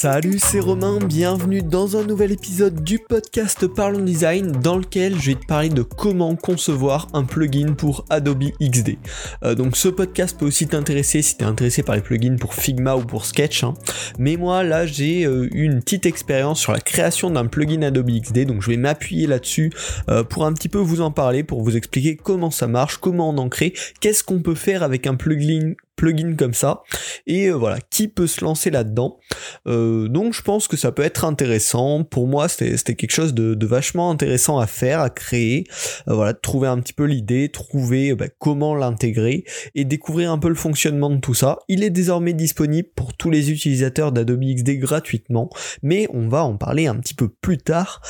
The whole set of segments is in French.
Salut, c'est Romain, bienvenue dans un nouvel épisode du podcast Parlons Design dans lequel je vais te parler de comment concevoir un plugin pour Adobe XD. Euh, donc ce podcast peut aussi t'intéresser si tu es intéressé par les plugins pour Figma ou pour Sketch. hein. Mais moi là j'ai eu une petite expérience sur la création d'un plugin Adobe XD, donc je vais m'appuyer là-dessus euh, pour un petit peu vous en parler, pour vous expliquer comment ça marche, comment on en crée, qu'est-ce qu'on peut faire avec un plugin plugin comme ça. Et euh, voilà qui peut se lancer là-dedans. Euh, donc je pense que ça peut être intéressant. Pour moi c'était quelque chose de, vachement intéressant à faire à créer. Euh, voilà trouver un petit peu l'idée trouver euh, bah, comment l'intégrer et découvrir un peu le fonctionnement de tout ça. Il est désormais disponible pour tous les utilisateurs d'Adobe XD gratuitement mais on va en parler un petit peu plus tard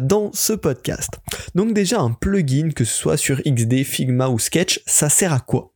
dans ce podcast. Donc déjà un plugin que ce soit sur XD Figma ou Sketch ça sert à quoi?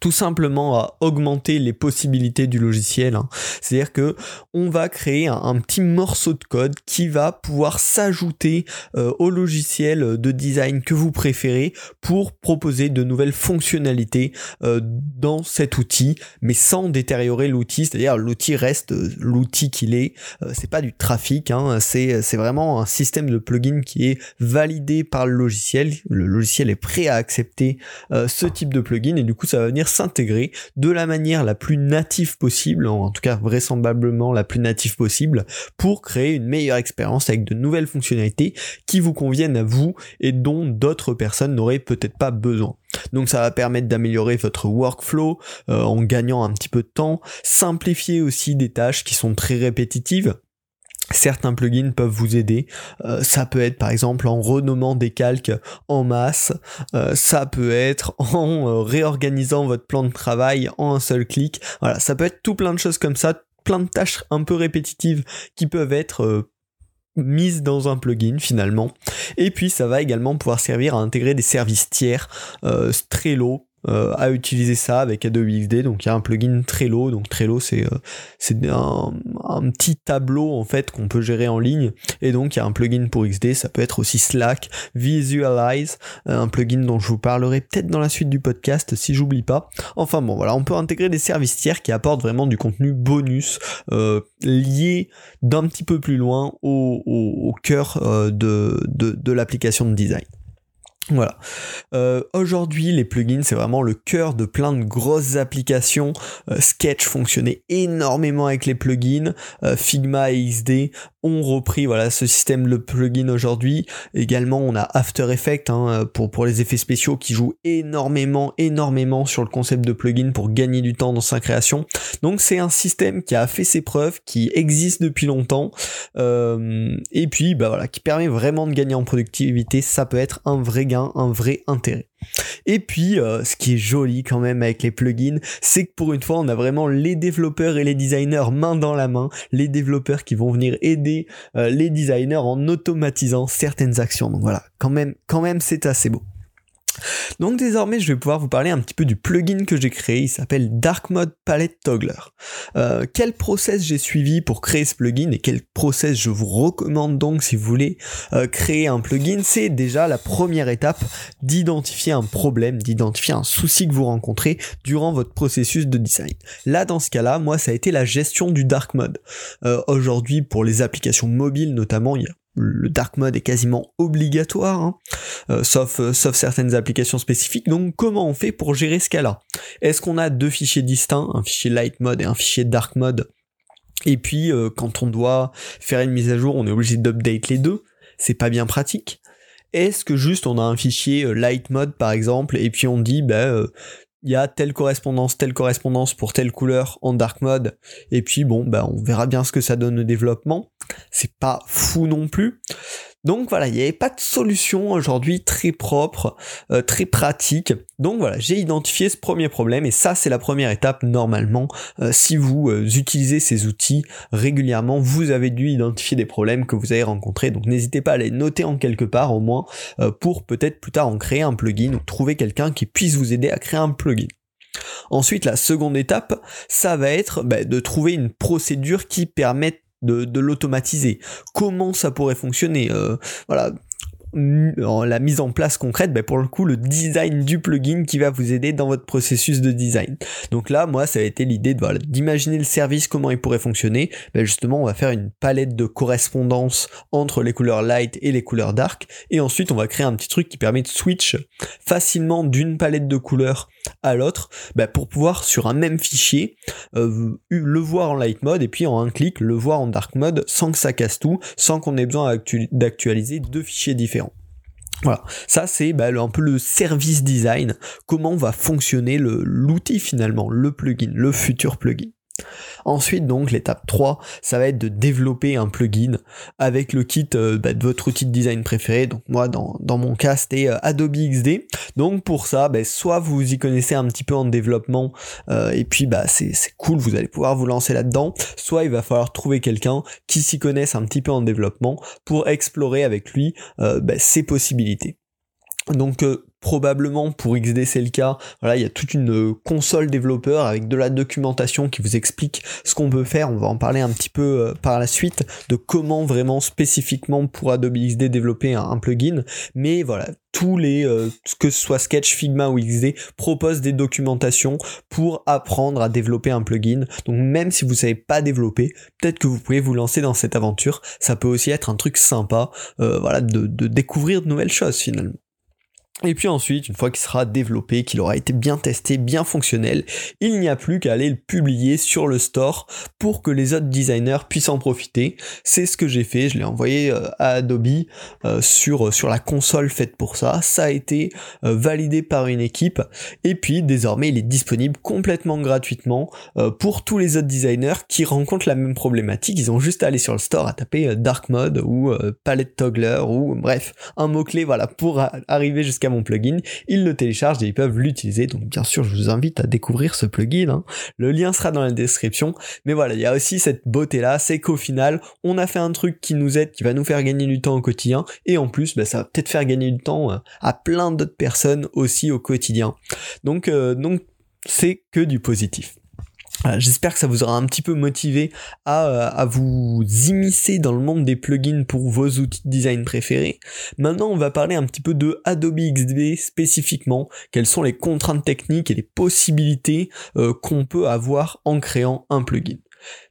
Tout simplement à augmenter les possibilités du logiciel. hein. C'est-à-dire que on va créer un, petit morceau de code qui va pouvoir s'ajouter euh, au logiciel de design que vous préférez pour proposer de nouvelles fonctionnalités euh, dans cet outil, mais sans détériorer l'outil. C'est-à-dire l'outil reste euh, l'outil qu'il est. Euh, c'est pas du trafic, hein. c'est c'est vraiment un système de plugin qui est validé par le logiciel. Le logiciel est prêt à accepter ce type de plugin et du coup ça va venir s'intégrer de la manière la plus native possible, en tout cas vraisemblablement la plus native possible, pour créer une meilleure expérience avec de nouvelles fonctionnalités qui vous conviennent à vous et dont d'autres personnes n'auraient peut-être pas besoin. Donc ça va permettre d'améliorer votre workflow euh, en gagnant un petit peu de temps, simplifier aussi des tâches qui sont très répétitives. Certains plugins peuvent vous aider. Euh, ça peut être par exemple en renommant des calques en masse. Euh, ça peut être en euh, réorganisant votre plan de travail en un seul clic. Voilà, ça peut être tout plein de choses comme ça, plein de tâches un peu répétitives qui peuvent être mises dans un plugin finalement. Et puis ça va également pouvoir servir à intégrer des services tiers, euh. Euh, à utiliser ça avec Adobe XD donc il y a un plugin Trello. Donc Trello c'est euh, c'est un, petit tableau en fait qu'on peut gérer en ligne. Et donc il y a un plugin pour XD ça peut être aussi Slack Visualize euh, un plugin dont je vous parlerai peut-être dans la suite du podcast si j'oublie pas. Enfin bon voilà. On peut intégrer des services tiers qui apportent vraiment du contenu bonus euh, lié d'un petit peu plus loin au, cœur de, de l'application de design voilà. Euh, Aujourd'hui, les plugins, c'est vraiment le cœur de plein de grosses applications. Euh, Sketch fonctionnait énormément avec les plugins. Euh, Figma et XD ont repris voilà ce système de plugin aujourd'hui. Également, on a After Effects hein, pour les effets spéciaux qui jouent énormément, énormément sur le concept de plugin pour gagner du temps dans sa création. Donc, c'est un système qui a fait ses preuves, qui existe depuis longtemps, et puis bah voilà, qui permet vraiment de gagner en productivité. Ça peut être un vrai un vrai intérêt. Et puis, euh, ce qui est joli quand même avec les plugins, c'est que pour une fois, on a vraiment les développeurs et les designers main dans la main, les développeurs qui vont venir aider euh, les designers en automatisant certaines actions. Donc voilà, quand même, quand même, c'est assez beau. Donc désormais, je vais pouvoir vous parler un petit peu du plugin que j'ai créé. Il s'appelle Dark Mode Palette Toggler. Euh, quel process j'ai suivi pour créer ce plugin et quel process je vous recommande donc si vous voulez euh, créer un plugin? C'est déjà la première étape d'identifier un problème, d'identifier un souci que vous rencontrez durant votre processus de design. Là, dans ce cas-là, moi, ça a été la gestion du dark mode. Euh, Aujourd'hui, pour les applications mobiles notamment, il y a le dark mode est quasiment obligatoire, hein, euh, sauf, euh, sauf certaines applications spécifiques. Donc comment on fait pour gérer ce cas-là? Est-ce qu'on a deux fichiers distincts, un fichier light mode et un fichier dark mode? Et puis euh, quand on doit faire une mise à jour, on est obligé d'update les deux. C'est pas bien pratique. Est-ce que juste on a un fichier light mode par exemple et puis on dit bah il y a telle correspondance, telle correspondance pour telle couleur en dark mode, et puis bon, bah on verra bien ce que ça donne au développement. C'est pas fou non plus. Donc voilà, il n'y avait pas de solution aujourd'hui très propre, euh, très pratique. Donc voilà, j'ai identifié ce premier problème et ça c'est la première étape normalement. Euh, si vous euh, utilisez ces outils régulièrement, vous avez dû identifier des problèmes que vous avez rencontrés. Donc n'hésitez pas à les noter en quelque part au moins pour peut-être plus tard en créer un plugin ou trouver quelqu'un qui puisse vous aider à créer un plugin. Ensuite, la seconde étape, ça va être bah, de trouver une procédure qui permette de, de l'automatiser. Comment ça pourrait fonctionner euh, Voilà. La mise en place concrète, ben pour le coup, le design du plugin qui va vous aider dans votre processus de design. Donc là, moi, ça a été l'idée d'imaginer le service, comment il pourrait fonctionner. Ben justement, on va faire une palette de correspondance entre les couleurs light et les couleurs dark, et ensuite, on va créer un petit truc qui permet de switch facilement d'une palette de couleurs à l'autre, ben pour pouvoir sur un même fichier euh, le voir en light mode et puis en un clic le voir en dark mode sans que ça casse tout, sans qu'on ait besoin d'actualiser deux fichiers différents. Voilà, ça c'est bah, un peu le service design, comment va fonctionner l'outil finalement, le plugin, le futur plugin. Ensuite, donc, l'étape 3, ça va être de développer un plugin avec le kit euh, bah, de votre outil de design préféré. Donc, moi, dans, mon cas, c'était euh, Adobe XD. Donc, pour ça, bah, soit vous y connaissez un petit peu en développement, euh, et puis, bah, c'est cool, vous allez pouvoir vous lancer là-dedans. Soit il va falloir trouver quelqu'un qui s'y connaisse un petit peu en développement pour explorer avec lui ses possibilités. Donc probablement pour XD c'est le cas. Voilà, il y a toute une euh, console développeur avec de la documentation qui vous explique ce qu'on peut faire. On va en parler un petit peu euh, par la suite de comment vraiment spécifiquement pour Adobe XD développer un, plugin. Mais voilà, tous les euh, que ce soit Sketch, Figma ou XD proposent des documentations pour apprendre à développer un plugin. Donc même si vous savez pas développer, peut-être que vous pouvez vous lancer dans cette aventure. Ça peut aussi être un truc sympa, voilà, de découvrir de nouvelles choses finalement. Et puis ensuite, une fois qu'il sera développé, qu'il aura été bien testé, bien fonctionnel, il n'y a plus qu'à aller le publier sur le store pour que les autres designers puissent en profiter. C'est ce que j'ai fait, je l'ai envoyé euh, à Adobe euh, sur, euh, sur la console faite pour ça. Ça a été validé par une équipe et puis désormais il est disponible complètement gratuitement pour tous les autres designers qui rencontrent la même problématique. Ils ont juste à aller sur le store à taper Dark Mode ou Palette Toggler ou bref, un mot-clé voilà pour arriver jusqu'à mon plugin, ils le téléchargent et ils peuvent l'utiliser. Donc bien sûr, je vous invite à découvrir ce plugin. Hein. Le lien sera dans la description. Mais voilà, il y a aussi cette beauté là, c'est qu'au final, on a fait un truc qui nous aide, qui va nous faire gagner du temps au quotidien. Et en plus, bah, ça va peut-être faire gagner du temps euh, à plein d'autres personnes aussi au quotidien. Donc, euh, donc c'est que du positif. J'espère que ça vous aura un petit peu motivé à, euh, à, vous immiscer dans le monde des plugins pour vos outils de design préférés. Maintenant, on va parler un petit peu de Adobe XD spécifiquement, quelles sont les contraintes techniques et les possibilités euh, qu'on peut avoir en créant un plugin?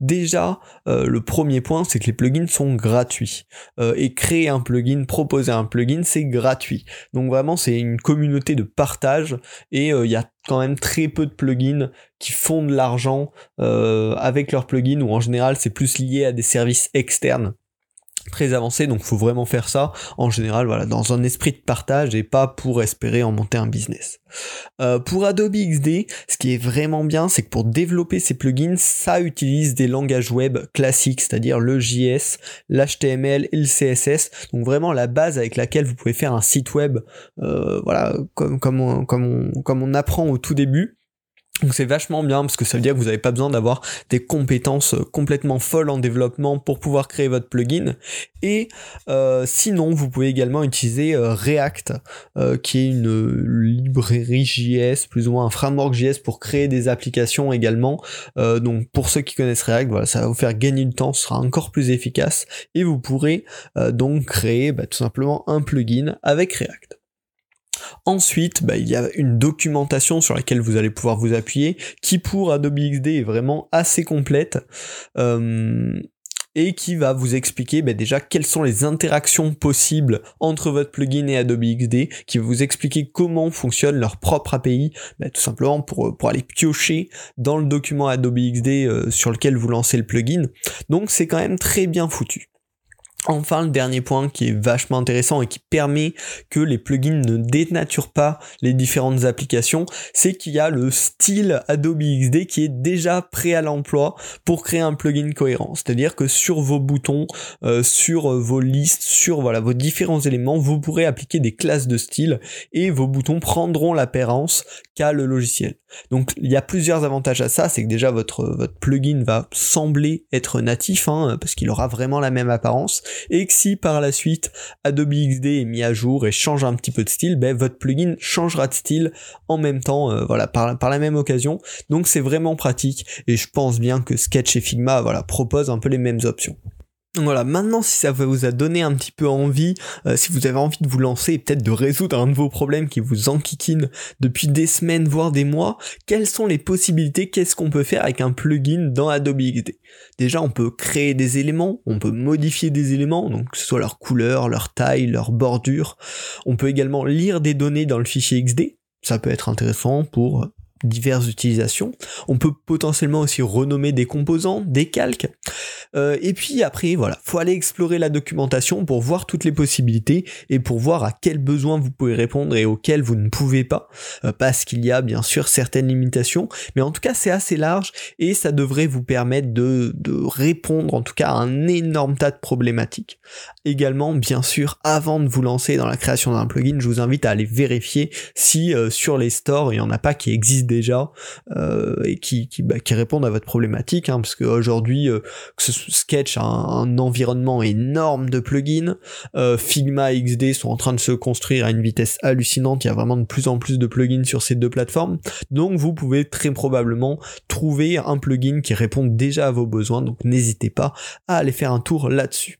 Déjà, euh, le premier point, c'est que les plugins sont gratuits. Euh, et créer un plugin, proposer un plugin, c'est gratuit. Donc vraiment, c'est une communauté de partage et euh, il y a quand même très peu de plugins qui font de l'argent avec leurs plugins ou en général c'est plus lié à des services externes très avancé, donc faut vraiment faire ça en général, voilà, dans un esprit de partage et pas pour espérer en monter un business. Euh, pour Adobe XD, ce qui est vraiment bien, c'est que pour développer ces plugins, ça utilise des langages web classiques, c'est-à-dire le JS, l'HTML et le CSS, donc vraiment la base avec laquelle vous pouvez faire un site web, euh, voilà, comme, comme, comme, comme on apprend au tout début. Donc c'est vachement bien parce que ça veut dire que vous n'avez pas besoin d'avoir des compétences euh, complètement folles en développement pour pouvoir créer votre plugin. Et euh, sinon, vous pouvez également utiliser euh, React, qui est une librairie JS, plus ou moins un framework JS pour créer des applications également. donc pour ceux qui connaissent React, ça va vous faire gagner du temps, ce sera encore plus efficace. Et vous pourrez donc créer bah, tout simplement un plugin avec React. Ensuite, bah, il y a une documentation sur laquelle vous allez pouvoir vous appuyer, qui pour Adobe XD est vraiment assez complète. Euh, et qui va vous expliquer bah, déjà quelles sont les interactions possibles entre votre plugin et Adobe XD, qui va vous expliquer comment fonctionne leur propre API, bah, tout simplement pour, aller piocher dans le document Adobe XD euh, sur lequel vous lancez le plugin. Donc c'est quand même très bien foutu. Enfin, le dernier point qui est vachement intéressant et qui permet que les plugins ne dénaturent pas les différentes applications, c'est qu'il y a le style Adobe XD qui est déjà prêt à l'emploi pour créer un plugin cohérent. C'est-à-dire que sur vos boutons, euh, sur vos listes, sur voilà vos différents éléments, vous pourrez appliquer des classes de style et vos boutons prendront l'apparence qu'a le logiciel. Donc il y a plusieurs avantages à ça, c'est que déjà votre, votre plugin va sembler être natif, hein, parce qu'il aura vraiment la même apparence, et que si par la suite Adobe XD est mis à jour et change un petit peu de style, ben, votre plugin changera de style en même temps, euh, voilà, par, par la même occasion. Donc c'est vraiment pratique, et je pense bien que Sketch et Figma voilà, proposent un peu les mêmes options. Voilà, maintenant si ça vous a donné un petit peu envie, euh, si vous avez envie de vous lancer et peut-être de résoudre un de vos problèmes qui vous enquiquine depuis des semaines voire des mois, quelles sont les possibilités, qu'est-ce qu'on peut faire avec un plugin dans Adobe XD Déjà on peut créer des éléments, on peut modifier des éléments, donc que ce soit leur couleur, leur taille, leur bordure. On peut également lire des données dans le fichier XD, ça peut être intéressant pour diverses utilisations. On peut potentiellement aussi renommer des composants, des calques. Euh, et puis après, voilà, faut aller explorer la documentation pour voir toutes les possibilités et pour voir à quels besoins vous pouvez répondre et auxquels vous ne pouvez pas, euh, parce qu'il y a bien sûr certaines limitations. Mais en tout cas, c'est assez large et ça devrait vous permettre de, répondre en tout cas à un énorme tas de problématiques. Également, bien sûr, avant de vous lancer dans la création d'un plugin, je vous invite à aller vérifier si euh, sur les stores il n'y en a pas qui existent déjà euh, et qui, qui, bah, qui, répondent à votre problématique, hein, parce qu'aujourd'hui, euh, Sketch a un, environnement énorme de plugins, euh, Figma et XD sont en train de se construire à une vitesse hallucinante, il y a vraiment de plus en plus de plugins sur ces deux plateformes, donc vous pouvez très probablement trouver un plugin qui répond déjà à vos besoins, donc n'hésitez pas à aller faire un tour là-dessus.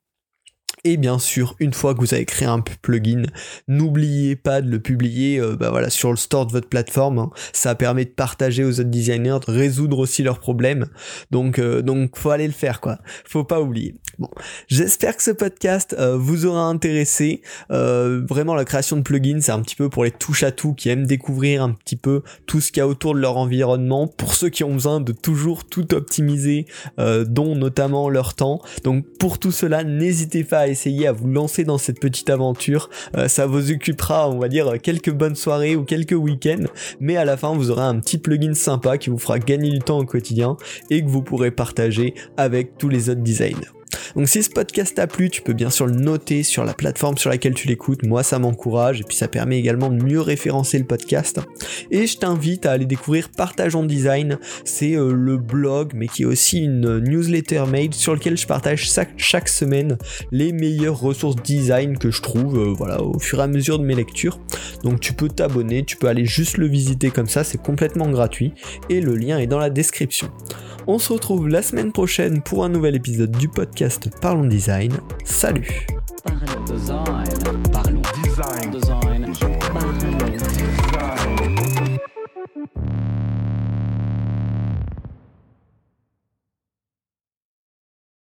Et bien sûr, une fois que vous avez créé un plugin, n'oubliez pas de le publier euh, bah voilà, sur le store de votre plateforme. Hein. Ça permet de partager aux autres designers, de résoudre aussi leurs problèmes. Donc, euh, donc faut aller le faire, quoi. Faut pas oublier. Bon, j'espère que ce podcast euh, vous aura intéressé. vraiment, la création de plugins, c'est un petit peu pour les touches à tout qui aiment découvrir un petit peu tout ce qu'il y a autour de leur environnement. Pour ceux qui ont besoin de toujours tout optimiser, dont notamment leur temps. Donc, pour tout cela, n'hésitez pas à essayer à vous lancer dans cette petite aventure. Euh, ça vous occupera, on va dire, quelques bonnes soirées ou quelques week-ends, mais à la fin, vous aurez un petit plugin sympa qui vous fera gagner du temps au quotidien et que vous pourrez partager avec tous les autres designers. Donc si ce podcast t'a plu, tu peux bien sûr le noter sur la plateforme sur laquelle tu l'écoutes. Moi, ça m'encourage et puis ça permet également de mieux référencer le podcast. Et je t'invite à aller découvrir Partage en Design. C'est euh, le blog, mais qui est aussi une newsletter mail sur lequel je partage chaque, semaine les meilleures ressources design que je trouve, euh, voilà, au fur et à mesure de mes lectures. Donc tu peux t'abonner, tu peux aller juste le visiter comme ça, c'est complètement gratuit et le lien est dans la description. On se retrouve la semaine prochaine pour un nouvel épisode du podcast Parlons Design. Salut